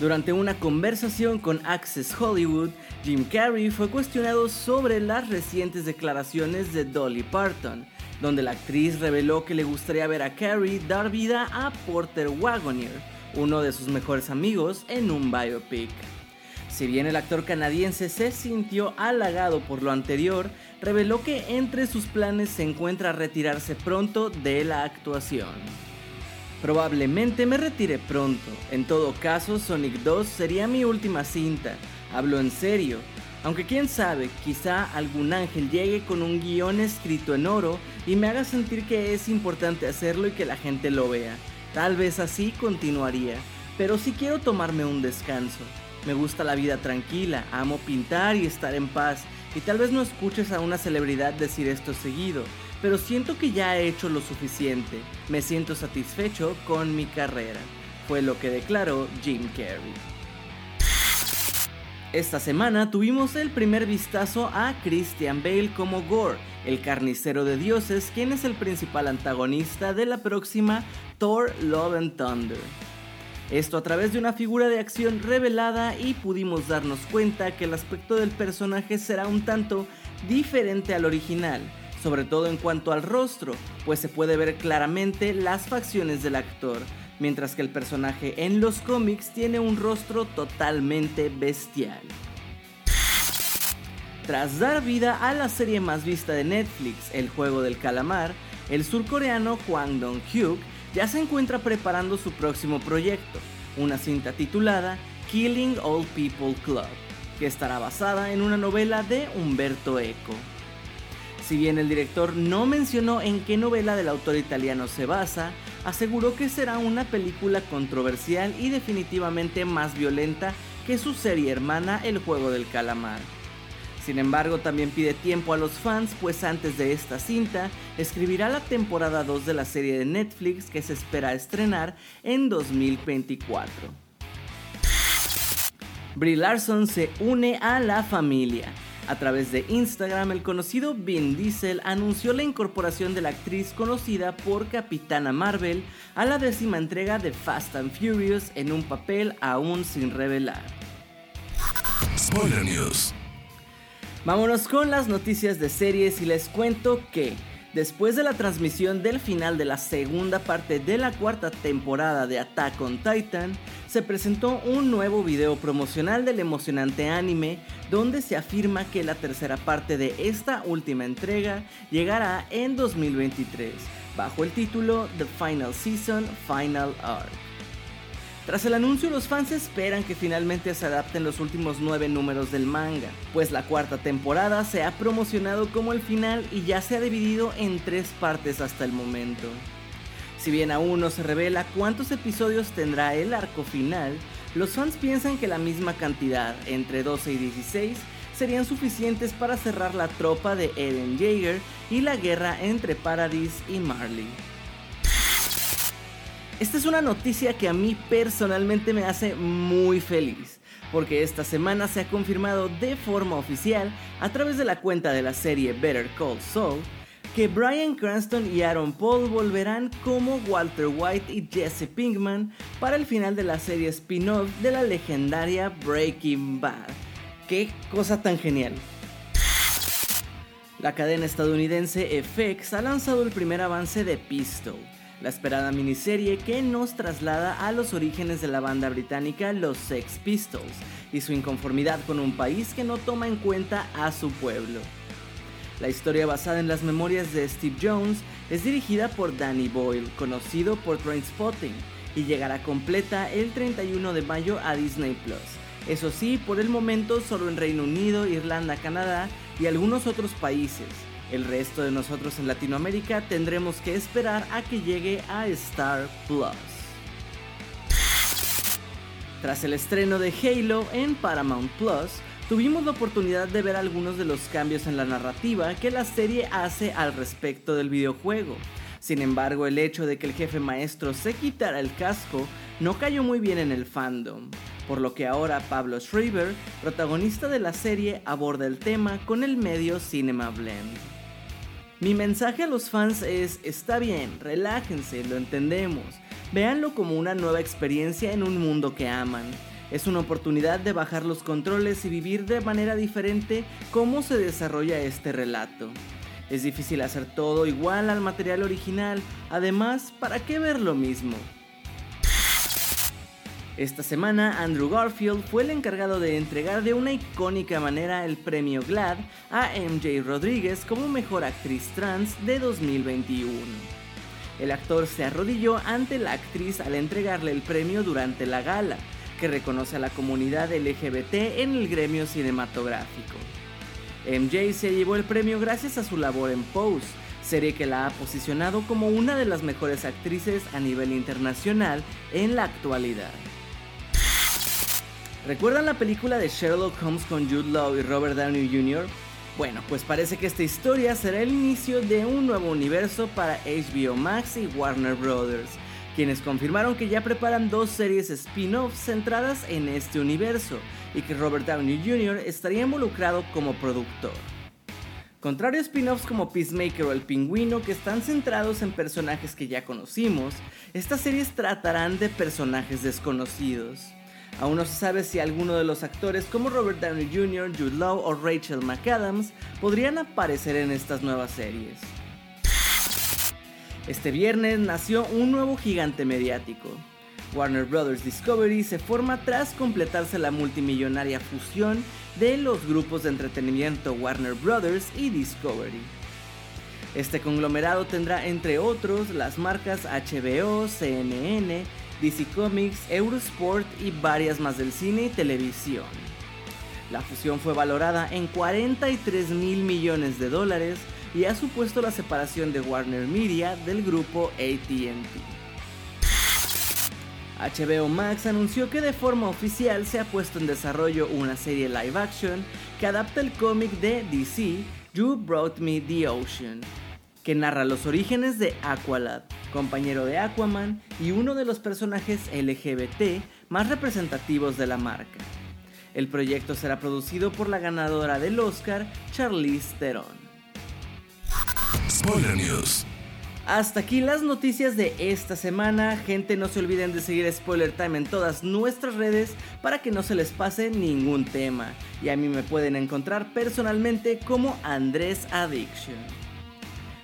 Durante una conversación con Access Hollywood, Jim Carrey fue cuestionado sobre las recientes declaraciones de Dolly Parton, donde la actriz reveló que le gustaría ver a Carrey dar vida a Porter Wagoner, uno de sus mejores amigos, en un biopic. Si bien el actor canadiense se sintió halagado por lo anterior, reveló que entre sus planes se encuentra retirarse pronto de la actuación. Probablemente me retire pronto, en todo caso Sonic 2 sería mi última cinta, hablo en serio, aunque quién sabe, quizá algún ángel llegue con un guion escrito en oro y me haga sentir que es importante hacerlo y que la gente lo vea. Tal vez así continuaría, pero si quiero tomarme un descanso. Me gusta la vida tranquila, amo pintar y estar en paz, y tal vez no escuches a una celebridad decir esto seguido, pero siento que ya he hecho lo suficiente, me siento satisfecho con mi carrera, fue lo que declaró Jim Carrey. Esta semana tuvimos el primer vistazo a Christian Bale como Gore, el carnicero de dioses, quien es el principal antagonista de la próxima Thor Love and Thunder. Esto a través de una figura de acción revelada y pudimos darnos cuenta que el aspecto del personaje será un tanto diferente al original, sobre todo en cuanto al rostro, pues se puede ver claramente las facciones del actor, mientras que el personaje en los cómics tiene un rostro totalmente bestial. Tras dar vida a la serie más vista de Netflix, El Juego del Calamar, el surcoreano Hwang Dong-hyuk ya se encuentra preparando su próximo proyecto, una cinta titulada Killing All People Club, que estará basada en una novela de Umberto Eco. Si bien el director no mencionó en qué novela del autor italiano se basa, aseguró que será una película controversial y definitivamente más violenta que su serie hermana El Juego del Calamar. Sin embargo, también pide tiempo a los fans, pues antes de esta cinta, escribirá la temporada 2 de la serie de Netflix que se espera estrenar en 2024. Brie Larson se une a la familia. A través de Instagram, el conocido Vin Diesel anunció la incorporación de la actriz conocida por Capitana Marvel a la décima entrega de Fast and Furious en un papel aún sin revelar. Spoiler News. Vámonos con las noticias de series y les cuento que después de la transmisión del final de la segunda parte de la cuarta temporada de Attack on Titan, se presentó un nuevo video promocional del emocionante anime donde se afirma que la tercera parte de esta última entrega llegará en 2023 bajo el título The Final Season Final Arc. Tras el anuncio, los fans esperan que finalmente se adapten los últimos nueve números del manga, pues la cuarta temporada se ha promocionado como el final y ya se ha dividido en tres partes hasta el momento. Si bien aún no se revela cuántos episodios tendrá el arco final, los fans piensan que la misma cantidad, entre 12 y 16, serían suficientes para cerrar la tropa de Eren Jaeger y la guerra entre Paradis y Marley. Esta es una noticia que a mí personalmente me hace muy feliz, porque esta semana se ha confirmado de forma oficial, a través de la cuenta de la serie Better Call Saul, que Brian Cranston y Aaron Paul volverán como Walter White y Jesse Pinkman para el final de la serie spin-off de la legendaria Breaking Bad. ¡Qué cosa tan genial! La cadena estadounidense FX ha lanzado el primer avance de Pistol, la esperada miniserie que nos traslada a los orígenes de la banda británica Los Sex Pistols y su inconformidad con un país que no toma en cuenta a su pueblo. La historia basada en las memorias de Steve Jones es dirigida por Danny Boyle, conocido por Trainspotting, y llegará completa el 31 de mayo a Disney Plus. Eso sí, por el momento solo en Reino Unido, Irlanda, Canadá y algunos otros países. El resto de nosotros en Latinoamérica tendremos que esperar a que llegue a Star Plus. Tras el estreno de Halo en Paramount Plus, tuvimos la oportunidad de ver algunos de los cambios en la narrativa que la serie hace al respecto del videojuego. Sin embargo, el hecho de que el jefe maestro se quitara el casco no cayó muy bien en el fandom, por lo que ahora Pablo Schreiber, protagonista de la serie, aborda el tema con el medio Cinema Blend. Mi mensaje a los fans es, está bien, relájense, lo entendemos, véanlo como una nueva experiencia en un mundo que aman. Es una oportunidad de bajar los controles y vivir de manera diferente cómo se desarrolla este relato. Es difícil hacer todo igual al material original, además, ¿para qué ver lo mismo? Esta semana, Andrew Garfield fue el encargado de entregar de una icónica manera el premio GLAD a MJ Rodríguez como mejor actriz trans de 2021. El actor se arrodilló ante la actriz al entregarle el premio durante la gala, que reconoce a la comunidad LGBT en el gremio cinematográfico. MJ se llevó el premio gracias a su labor en Pose, serie que la ha posicionado como una de las mejores actrices a nivel internacional en la actualidad. ¿Recuerdan la película de Sherlock Holmes con Jude Law y Robert Downey Jr.? Bueno, pues parece que esta historia será el inicio de un nuevo universo para HBO Max y Warner Bros., quienes confirmaron que ya preparan dos series spin-offs centradas en este universo y que Robert Downey Jr. estaría involucrado como productor. Contrario a spin-offs como Peacemaker o El Pingüino que están centrados en personajes que ya conocimos, estas series tratarán de personajes desconocidos. Aún no se sabe si alguno de los actores como Robert Downey Jr., Jude Law o Rachel McAdams podrían aparecer en estas nuevas series. Este viernes nació un nuevo gigante mediático. Warner Bros. Discovery se forma tras completarse la multimillonaria fusión de los grupos de entretenimiento Warner Bros. y Discovery. Este conglomerado tendrá entre otros las marcas HBO, CNN, DC Comics, Eurosport y varias más del cine y televisión. La fusión fue valorada en 43 mil millones de dólares y ha supuesto la separación de Warner Media del grupo ATT. HBO Max anunció que de forma oficial se ha puesto en desarrollo una serie live action que adapta el cómic de DC You Brought Me the Ocean, que narra los orígenes de Aqualad, compañero de Aquaman y uno de los personajes LGBT más representativos de la marca. El proyecto será producido por la ganadora del Oscar, Charlize Theron. Spoiler News. Hasta aquí las noticias de esta semana. Gente, no se olviden de seguir Spoiler Time en todas nuestras redes para que no se les pase ningún tema. Y a mí me pueden encontrar personalmente como Andrés Addiction.